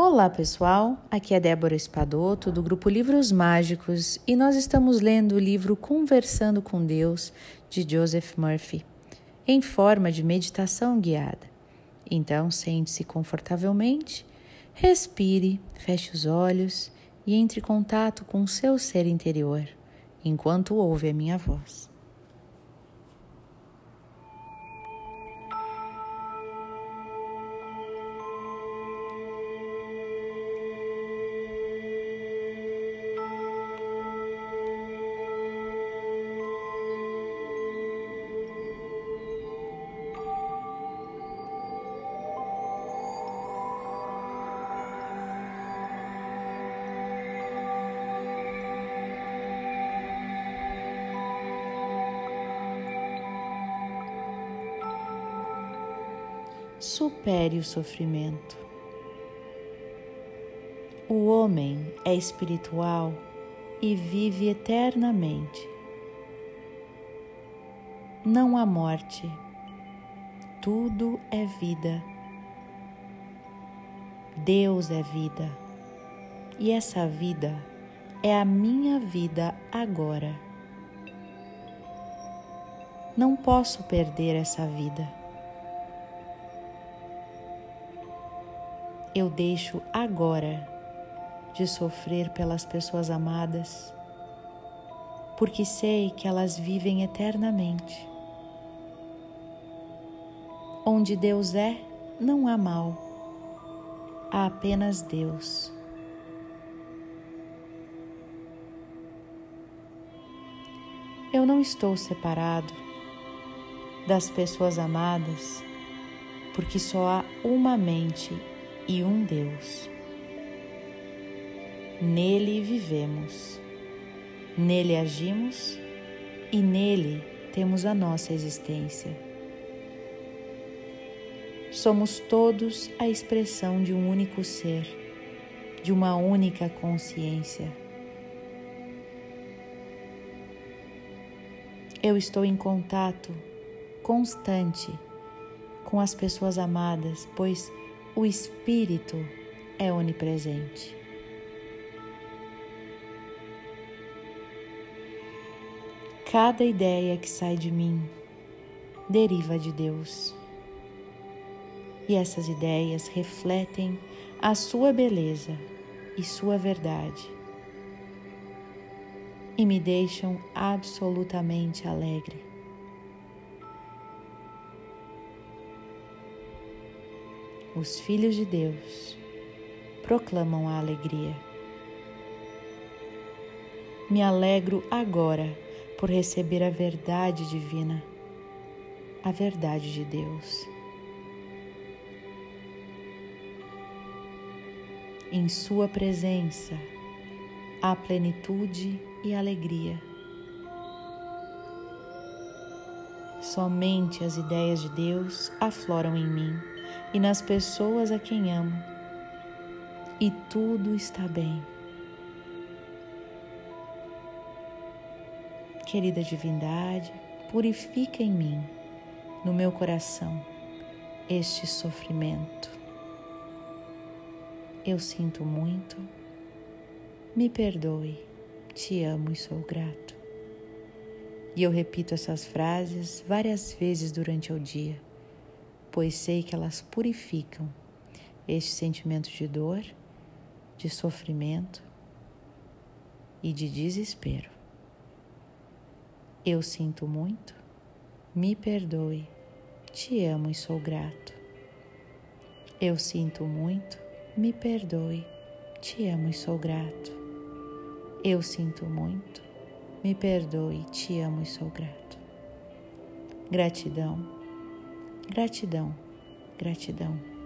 Olá pessoal, aqui é Débora Espadoto do grupo Livros Mágicos e nós estamos lendo o livro Conversando com Deus de Joseph Murphy, em forma de meditação guiada. Então sente-se confortavelmente, respire, feche os olhos e entre em contato com o seu ser interior enquanto ouve a minha voz. Supere o sofrimento. O homem é espiritual e vive eternamente. Não há morte, tudo é vida. Deus é vida e essa vida é a minha vida agora. Não posso perder essa vida. Eu deixo agora de sofrer pelas pessoas amadas, porque sei que elas vivem eternamente. Onde Deus é, não há mal, há apenas Deus. Eu não estou separado das pessoas amadas, porque só há uma mente e um Deus. Nele vivemos, nele agimos e nele temos a nossa existência. Somos todos a expressão de um único ser, de uma única consciência. Eu estou em contato constante com as pessoas amadas, pois o Espírito é onipresente. Cada ideia que sai de mim deriva de Deus. E essas ideias refletem a sua beleza e sua verdade e me deixam absolutamente alegre. Os filhos de Deus proclamam a alegria. Me alegro agora por receber a verdade divina, a verdade de Deus. Em Sua presença há plenitude e alegria. Somente as ideias de Deus afloram em mim e nas pessoas a quem amo, e tudo está bem. Querida divindade, purifica em mim, no meu coração, este sofrimento. Eu sinto muito, me perdoe, te amo e sou grato. E eu repito essas frases várias vezes durante o dia pois sei que elas purificam este sentimento de dor, de sofrimento e de desespero. Eu sinto muito, me perdoe, te amo e sou grato. Eu sinto muito, me perdoe, te amo e sou grato. Eu sinto muito, me perdoe, te amo e sou grato. Gratidão Gratidão, gratidão.